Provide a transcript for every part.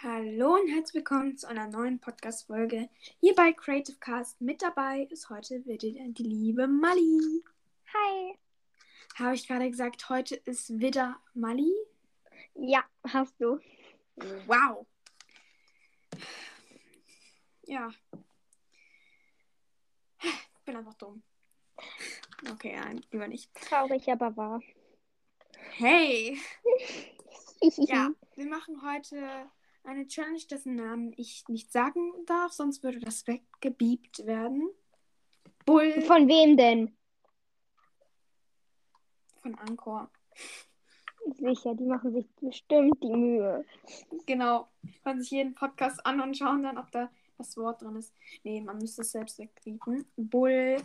Hallo und herzlich willkommen zu einer neuen Podcast-Folge hier bei Creative Cast. Mit dabei ist heute wieder die liebe Mali. Hi. Habe ich gerade gesagt, heute ist wieder Mali? Ja, hast du. Wow. Ja. Ich bin einfach dumm. Okay, nein, lieber nicht. Traurig, aber wahr. Hey. Ja, wir machen heute eine Challenge, dessen Namen ich nicht sagen darf, sonst würde das weggebiebt werden. Bull Von wem denn? von Anchor. Sicher, die machen sich bestimmt die Mühe. Genau. Hören sich jeden Podcast an und schauen dann, ob da das Wort drin ist. Nee, man müsste es selbst wegbiepen. Bull.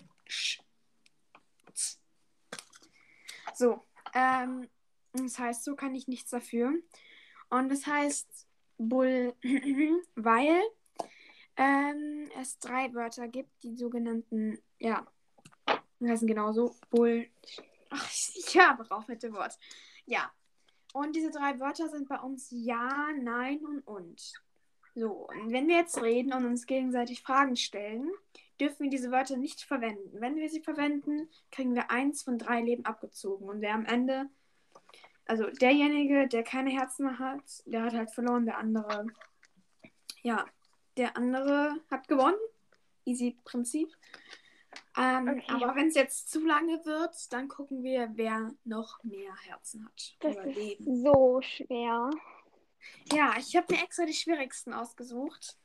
So. Ähm, das heißt, so kann ich nichts dafür. Und das heißt Bull, weil ähm, es drei Wörter gibt, die sogenannten, ja, die heißen genauso Bull. Ach, ich auf mit dem Wort. Ja. Und diese drei Wörter sind bei uns Ja, Nein und Und. So, und wenn wir jetzt reden und uns gegenseitig Fragen stellen, dürfen wir diese Wörter nicht verwenden. Wenn wir sie verwenden, kriegen wir eins von drei Leben abgezogen. Und wer am Ende, also derjenige, der keine Herzen mehr hat, der hat halt verloren. Der andere, ja, der andere hat gewonnen. Easy Prinzip. Ähm, Okay. Aber wenn es jetzt zu lange wird, dann gucken wir, wer noch mehr Herzen hat. Das ist Leben. so schwer. Ja, ich habe mir extra die schwierigsten ausgesucht.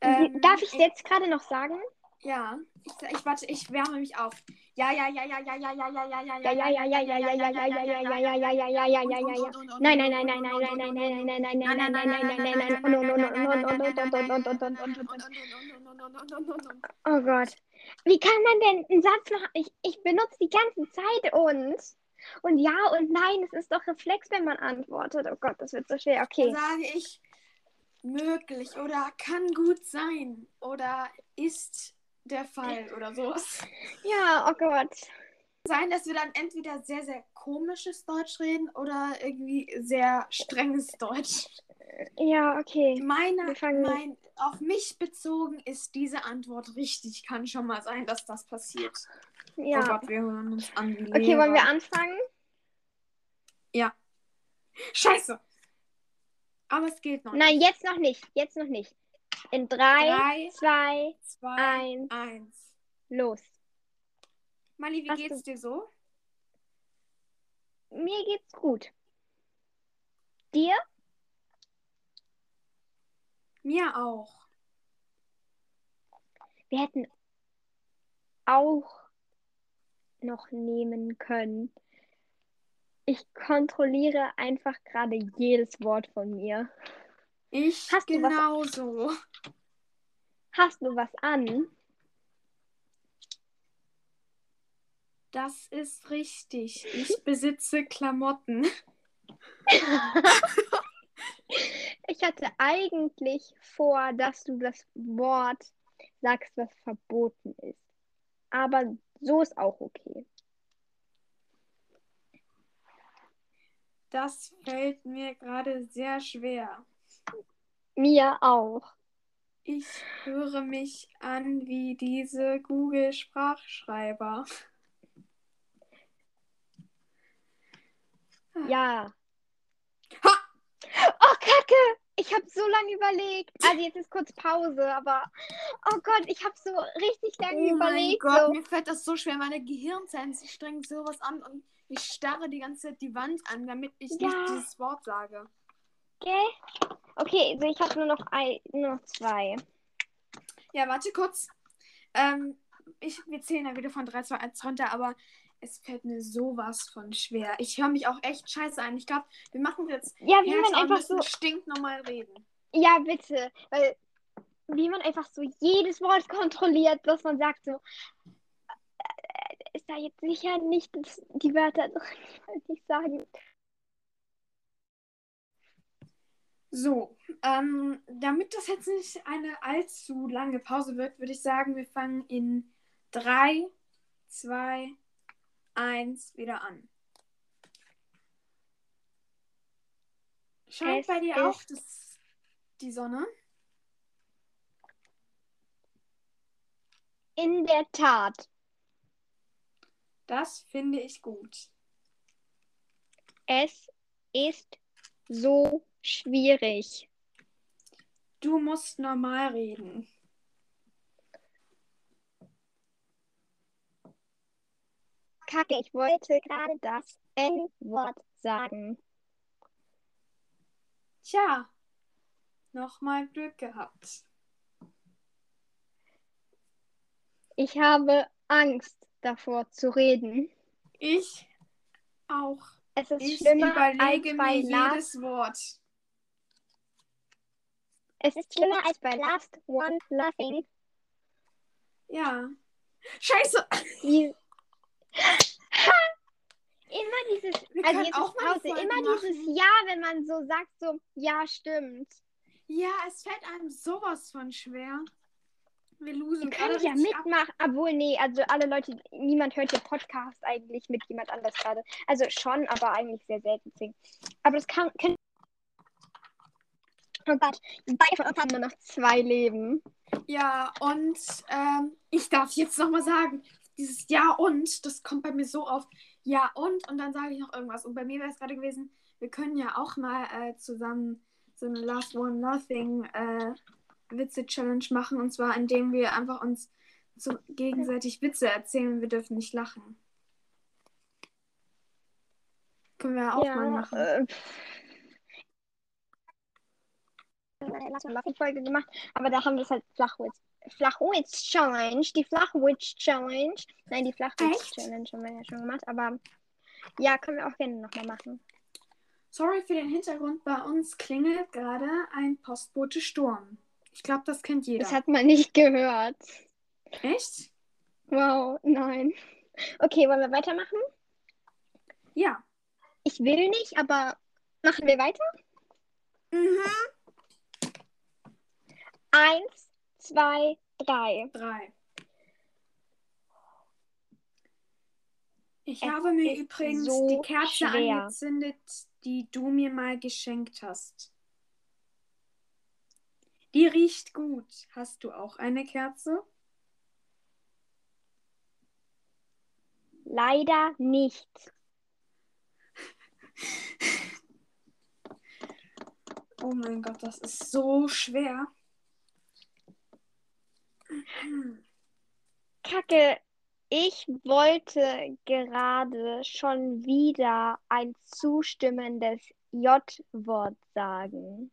Ähm, Darf ich jetzt gerade noch sagen? Ja, ich, ich warte, ich wärme mich auf. Ja, ja, ja, ja, ja, ja, ja, ja, ja, ja, Ja, ja, ja, ja, ja, ja, ja, ja, ja, ja, ja, ja, ja, ja, ja, ja, ja, ja, ja. Nein, nein, nein, nein, nein, nein, nein, nein, nein, nein, nein, nein, nein, nein, nein, nein, nein. Und, und, und, und, und, und, und, und, und, und, und, und, und. Oh Gott. Wie kann man denn einen Satz machen? Ich, ich benutze die ganze Zeit und. Und ja und nein, es ist doch Reflex, wenn man antwortet. Oh Gott, das wird so schwer. Dann Okay. sage ich möglich oder kann gut sein oder ist der Fall oder sowas. Ja, oh Gott. Sein, dass wir dann entweder sehr, sehr komisches Deutsch reden oder irgendwie sehr strenges Deutsch. Ja, okay. Meine, mein, auf mich bezogen ist diese Antwort richtig. Kann schon mal sein, dass das passiert. Oh Ja. Gott, wir hören uns an Okay, wollen wir anfangen? Scheiße! Aber es geht noch. Nein, jetzt noch nicht. Jetzt noch nicht. In drei, Drei, zwei, zwei, eins, eins. los. Mali, wie Hast geht's dir so? Mir geht's gut. Dir? Mir auch. Wir hätten auch noch nehmen können. Ich kontrolliere einfach gerade jedes Wort von mir. Ich Hast du was- genauso. Hast du was an? Das ist richtig. Ich besitze Klamotten. Ich hatte eigentlich vor, dass du das Wort sagst, was verboten ist. Aber so ist auch okay. Das fällt mir gerade sehr schwer. Mir auch. Ich höre mich an wie diese Google-Sprachschreiber. Ja. Ha! Oh, Kacke! Ich habe so lange überlegt. Also jetzt ist kurz Pause, aber oh Gott, ich habe so richtig lange Oh überlegt. Gott, so. mir fällt das so schwer. Meine Gehirnzellen sie strengen sowas an und ich starre die ganze Zeit die Wand an, damit ich Ja. nicht dieses Wort sage. Okay. Okay, also ich habe nur noch ein, nur noch zwei. Ja, warte kurz. Ähm, ich, wir zählen dann wieder von 3, 2, 1 runter, aber es fällt mir sowas von schwer. Ich höre mich auch echt scheiße an. Ich glaube, wir machen jetzt Ja, wie Herz man einfach so. stinknormal reden. Ja, bitte. Weil, wie man einfach so jedes Wort kontrolliert, was man sagt, so. äh, Ist da jetzt sicher nicht die Wörter drin, die wollte ich sagen. So, ähm, damit das jetzt nicht eine allzu lange Pause wird, würde ich sagen, wir fangen in 3, 2, 1 wieder an. Scheint Es bei dir auch das die Sonne? In der Tat. Das finde ich gut. Es ist so schwierig. Du musst normal reden. Kacke, ich wollte gerade das N-Wort sagen. Tja, nochmal Glück gehabt. Ich habe Angst davor zu reden. Ich auch. Es ist Ich schlimmer überlege als bei mir jedes Wort. Es ist schlimmer als bei Last One Laughing. Ja. Scheiße! Die... immer dieses, Wir also jetzt auch Pause, immer dieses machen. Ja, wenn man so sagt, so, ja, stimmt. Ja, es fällt einem sowas von schwer. Wir losen Ihr könnt ja richtig ab. mitmachen, obwohl, nee, also alle Leute, niemand hört ja Podcast eigentlich mit jemand anders gerade. Also schon, aber eigentlich sehr selten. deswegen. Aber das kann, können. Oh Gott, beide von uns haben nur noch zwei Leben. Ja, und ähm, ich darf jetzt nochmal sagen, dieses Ja und, das kommt bei mir so oft. Ja und, und dann sage ich noch irgendwas. Und bei mir wäre es gerade gewesen, wir können ja auch mal äh, zusammen so eine Last One Nothing äh, Witze-Challenge machen. Und zwar, indem wir einfach uns so gegenseitig Witze erzählen. Wir dürfen nicht lachen. Können wir ja auch mal machen. Äh, Lass mal eine Folge gemacht, aber da haben wir es halt Flachwitz. Flachwitz Challenge, die Flachwitz Challenge. Nein, die Flachwitz? Challenge haben wir ja schon gemacht, aber ja, können wir auch gerne nochmal machen. Sorry für den Hintergrund. Bei uns klingelt gerade ein Postbote Sturm. Ich glaube, das kennt jeder. Das hat man nicht gehört. Echt? Wow, nein. Okay, wollen wir weitermachen? Ja. Ich will nicht, aber machen wir weiter? Mhm. Eins, zwei, drei. Drei. Ich Es habe mir übrigens so die Kerze schwer. angezündet, die du mir mal geschenkt hast. Die riecht gut. Hast du auch eine Kerze? Leider nicht. Oh mein Gott, das ist so schwer. Kacke, ich wollte gerade schon wieder ein zustimmendes J-Wort sagen.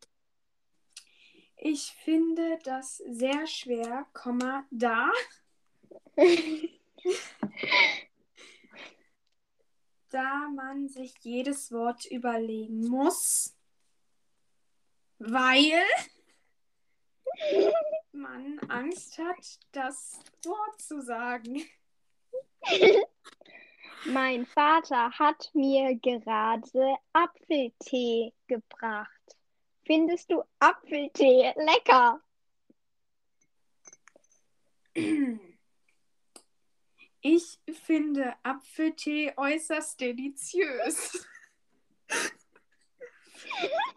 Ich finde das sehr schwer, Komma, da. da man sich jedes Wort überlegen muss, weil man Angst hat, das Wort zu sagen. Mein Vater hat mir gerade Apfeltee gebracht. Findest du Apfeltee lecker? Ich finde Apfeltee äußerst deliziös.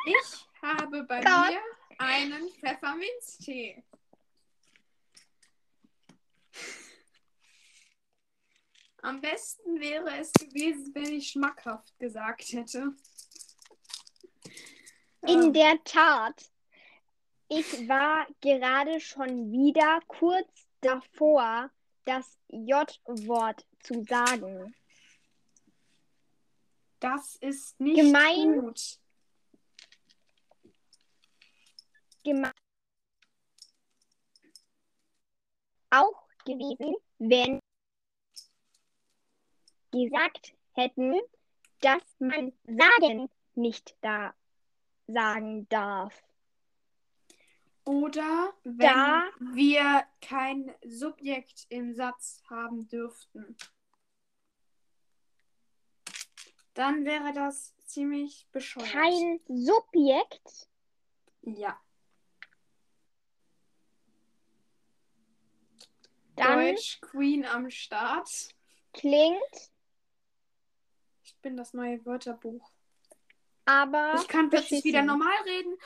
Ich habe bei Gott. mir einen Pfefferminztee. Am besten wäre es gewesen, wenn ich schmackhaft gesagt hätte. In Ähm, der Tat. Ich war gerade schon wieder kurz davor, das J-Wort zu sagen. das ist nicht Gemein. gut. Geme auch gewesen, wenn gesagt hätten, dass man sagen nicht da sagen darf. Oder wenn Da- wir kein Subjekt im Satz haben dürften. Dann wäre das ziemlich bescheuert. Kein Subjekt. Ja. Dann Deutsch Queen am Start. klingt Ich bin das neue Wörterbuch. aber Ich kann plötzlich wieder normal reden.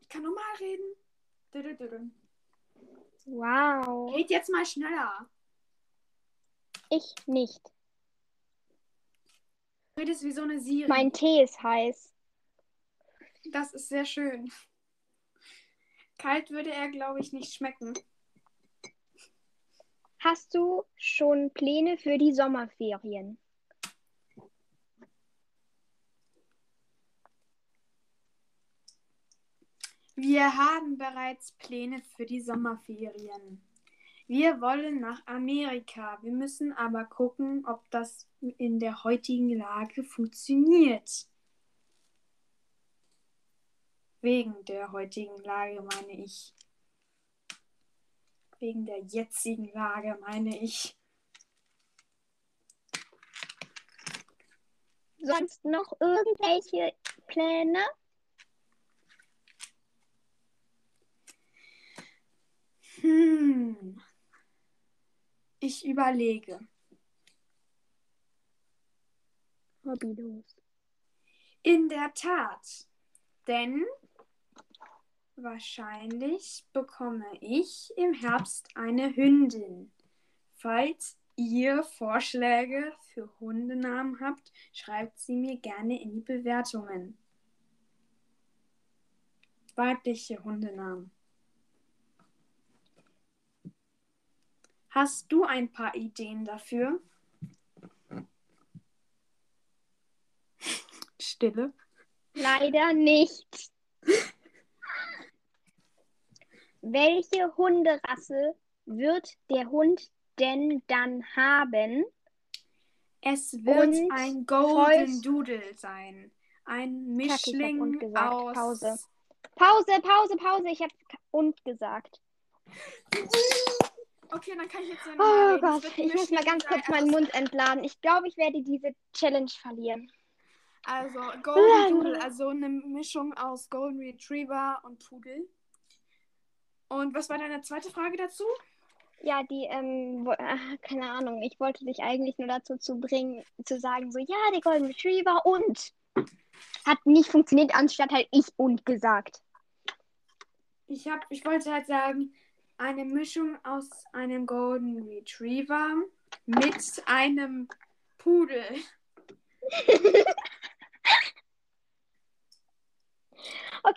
Ich kann normal reden. Wow. Red jetzt mal schneller. Ich nicht. Du redest wie so eine Siri. Mein Tee ist heiß. Das ist sehr schön. Kalt würde er, glaube ich, nicht schmecken. Hast du schon Pläne für die Sommerferien? Wir haben bereits Pläne für die Sommerferien. Wir wollen nach Amerika. Wir müssen aber gucken, ob das in der heutigen Lage funktioniert. Wegen der heutigen Lage meine ich. Wegen der jetzigen Lage meine ich. Sonst noch irgendwelche Pläne? Hm. Ich überlege. Hobbylos. In der Tat. Denn wahrscheinlich bekomme ich im Herbst eine Hündin. Falls ihr Vorschläge für Hundenamen habt, schreibt sie mir gerne in die Bewertungen. Weibliche Hundenamen. Hast du ein paar Ideen dafür? Stille. Leider nicht. Welche Hunderasse wird der Hund denn dann haben? Es wird Und ein Golden Doodle sein. Ein Kack, Mischling gesagt. aus. Pause. Pause, Pause, Pause. Ich habe und gesagt. Okay, dann kann ich jetzt ja Oh Gott, ich muss mal ganz kurz meinen aus- Mund entladen. Ich glaube, ich werde diese Challenge verlieren. Also Golden Doodle, also eine Mischung aus Golden Retriever und Pudel. Und was war deine zweite Frage dazu? Ja, die, ähm, ah, keine Ahnung. Ich wollte dich eigentlich nur dazu zu bringen, zu sagen, so, ja, der Golden Retriever und. Hat nicht funktioniert, anstatt halt ich und gesagt. Ich hab, ich wollte halt sagen, eine Mischung aus einem Golden Retriever mit einem Pudel.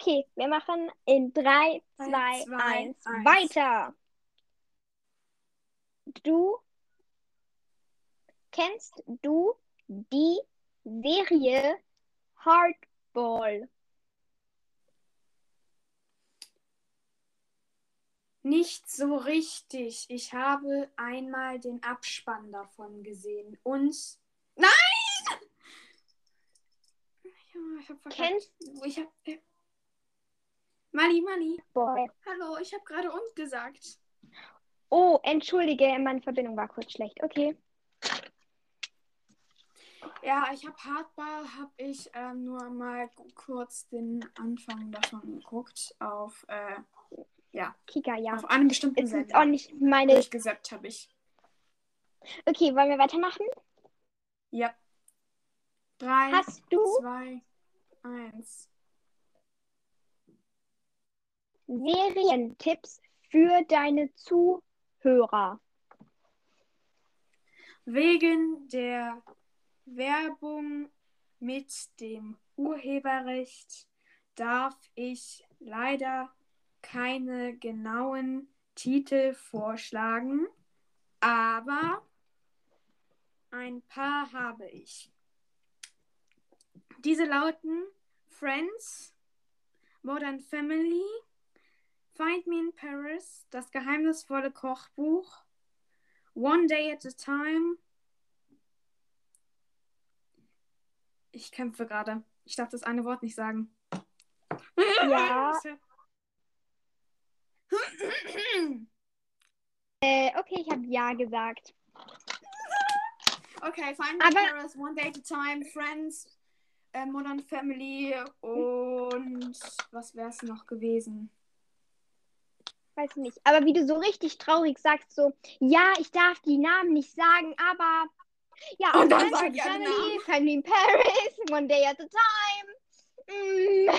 Okay, wir machen in 3, Drei, 2, zwei, 1 eins. weiter. Du kennst du die Serie Hardball? Nicht so richtig. Ich habe einmal den Abspann davon gesehen. Und. Nein! Ich hab verkackt. Kennst Ich hab. Mali, Mali. Boy. Hallo, ich habe gerade und gesagt. Oh, entschuldige, meine Verbindung war kurz schlecht. Okay. Ja, ich habe Hardball, habe ich ähm, nur mal kurz den Anfang davon geguckt. Auf, äh, Kika, ja. auf einem bestimmten Ist jetzt Sender. auch nicht meine. Durchgesäppt habe ich. Okay, wollen wir weitermachen? Ja. Drei, Hast du zwei, eins. Serientipps für deine Zuhörer? Wegen der Werbung mit dem Urheberrecht darf ich leider keine genauen Titel vorschlagen, aber ein paar habe ich. Diese lauten Friends, Modern Family, Find Me in Paris, Das geheimnisvolle Kochbuch, One Day at a Time. Ich kämpfe gerade. Ich darf das eine Wort nicht sagen. Ja. Äh, okay, ich habe ja gesagt. Okay, Find Me in Paris, One Day at a Time, Friends, äh, Modern Family und was wäre es noch gewesen? Weiß nicht. Aber wie du so richtig traurig sagst, so, ja, ich darf die Namen nicht sagen, aber ja, Und dann sag ich Family, Namen. Family in Paris, One Day at a Time. Mm.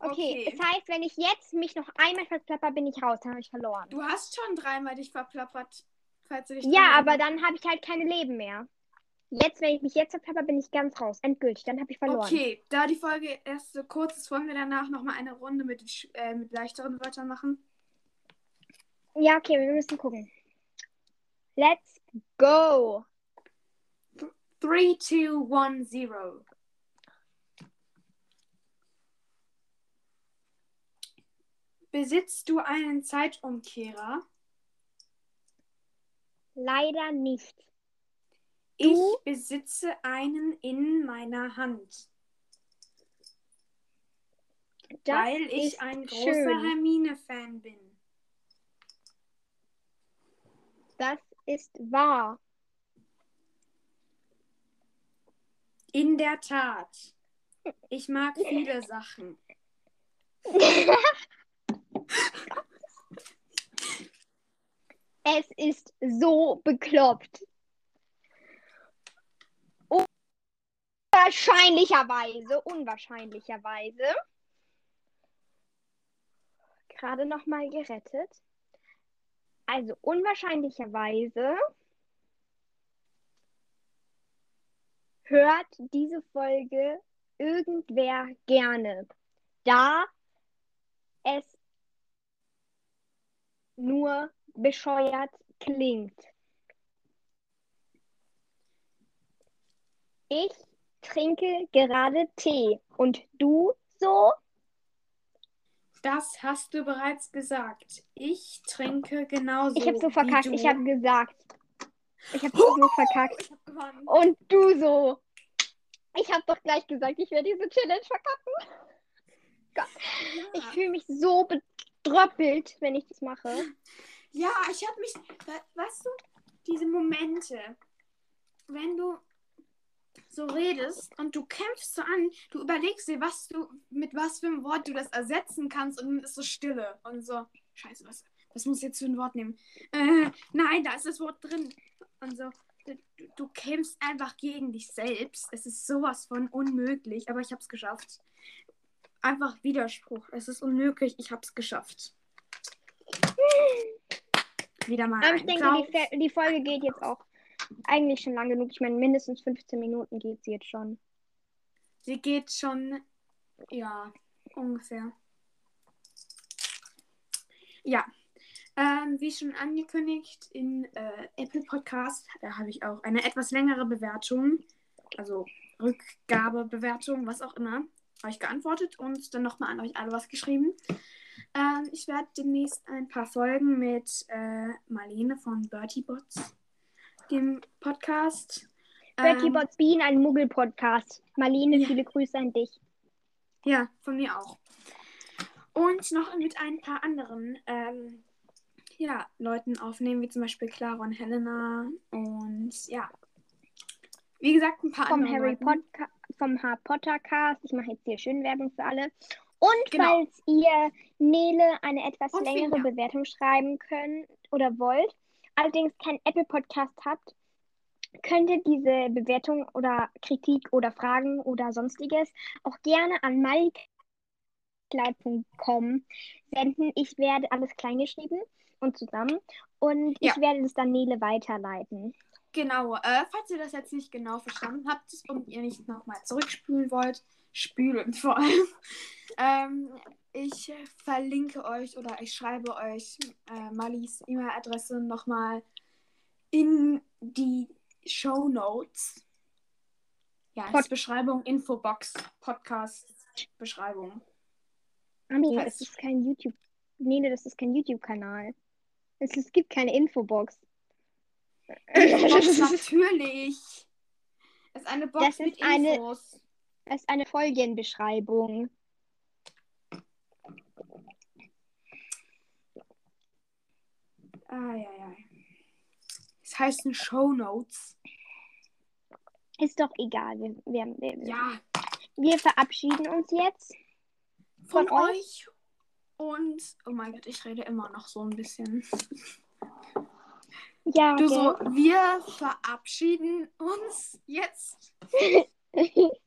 Okay, Okay. das heißt, wenn ich jetzt mich noch einmal verplapper, bin ich raus, dann habe ich verloren. Du hast schon dreimal dich verplappert, falls du dich Ja, aber dann habe ich halt keine Leben mehr. Jetzt, wenn ich mich jetzt verplapper, bin ich ganz raus. Endgültig, dann habe ich verloren. Okay, da die Folge erst so kurz ist, wollen wir danach nochmal eine Runde mit, äh, mit leichteren Wörtern machen. Ja, okay, wir müssen gucken. Let's go. 3, 2, 1, 0. Besitzt du einen Zeitumkehrer? Leider nicht. Ich besitze einen in meiner Hand, Das weil ich ein großer schön. Hermine-Fan bin. Das ist wahr. In der Tat. Ich mag viele Sachen. Es ist so bekloppt. Unwahrscheinlicherweise, unwahrscheinlicherweise. Gerade noch mal gerettet. Also unwahrscheinlicherweise hört diese Folge irgendwer gerne, da es nur bescheuert klingt. Ich trinke gerade Tee. Und du so? Das hast du bereits gesagt. Ich trinke genauso. Ich habe so verkackt. Ich habe gesagt. Ich habe so verkackt. Ich. Und du so. Ich habe doch gleich gesagt, ich werde diese Challenge verkacken. Ich Ja. fühle mich so bedröppelt, wenn ich das mache. Ja, ich habe mich, we- weißt du, diese Momente, wenn du so redest und du kämpfst so an, du überlegst dir, was du, mit was für einem Wort du das ersetzen kannst und dann ist so Stille und so, scheiße, was, was muss ich jetzt für ein Wort nehmen? Äh, nein, da ist das Wort drin und so. Du, du kämpfst einfach gegen dich selbst. Es ist sowas von unmöglich, aber ich habe es geschafft. Einfach Widerspruch. Es ist unmöglich, ich habe es geschafft. Wieder mal Aber ich denke, die, die Folge geht jetzt auch eigentlich schon lang genug. Ich meine, mindestens 15 Minuten geht sie jetzt schon. Sie geht schon, ja, ungefähr. Ja, ähm, wie schon angekündigt in äh, Apple Podcast, da habe ich auch eine etwas längere Bewertung, also Rückgabebewertung, was auch immer, euch geantwortet und dann nochmal an euch alle was geschrieben. Ähm, ich werde demnächst ein paar Folgen mit äh, Marlene von Bertie Bots, dem Podcast. Betty ähm, Bots Bean, ein Muggel-Podcast. Marlene, Ja. viele Grüße an dich. Ja, von mir auch. Und noch mit ein paar anderen ähm, ja, Leuten aufnehmen, wie zum Beispiel Clara und Helena. Und ja. Wie gesagt, ein paar Vom andere Harry. Podca vom Harry Potter Cast. Ich mache jetzt hier schön Werbung für alle. Und Genau. falls ihr Nele eine etwas Und längere. Bewertung schreiben könnt oder wollt, allerdings kein Apple Podcast habt, könnt ihr diese Bewertung oder Kritik oder Fragen oder sonstiges auch gerne an mike.com senden. Ich werde alles kleingeschrieben und zusammen und Ja. ich werde es dann Nele weiterleiten. Genau, äh, falls ihr das jetzt nicht genau verstanden habt und ihr nicht nochmal zurückspülen wollt, spülen vor allem. Ähm, ich verlinke euch oder ich schreibe euch äh, Malis E-Mail-Adresse nochmal in die Show Notes. Ja, Pod- Beschreibung, Infobox, Podcast, Beschreibung. Ami, das ist kein YouTube. Nele, das ist kein YouTube-Kanal. Es, es gibt keine Infobox. Infobox natürlich. Das ist eine Box Das ist mit eine- Das ist eine Folgenbeschreibung. Ah, ja, ja. Es heißen Show Notes. Ist doch egal. Wir, wir, wir, Ja, wir verabschieden uns jetzt. von, Von euch. Und, oh mein Gott, ich rede immer noch so ein bisschen. Ja, Du so, okay. wir verabschieden uns jetzt.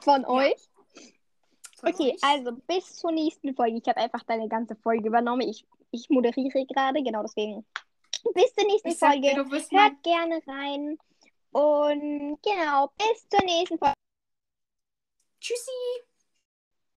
Von euch. Von Okay, euch. also bis zur nächsten Folge. Ich habe einfach deine ganze Folge übernommen. Ich, ich moderiere gerade, genau deswegen. Bis zur nächsten Ich Folge. dir, wirst mein Hört gerne rein. Und genau, bis zur nächsten Folge. Tschüssi.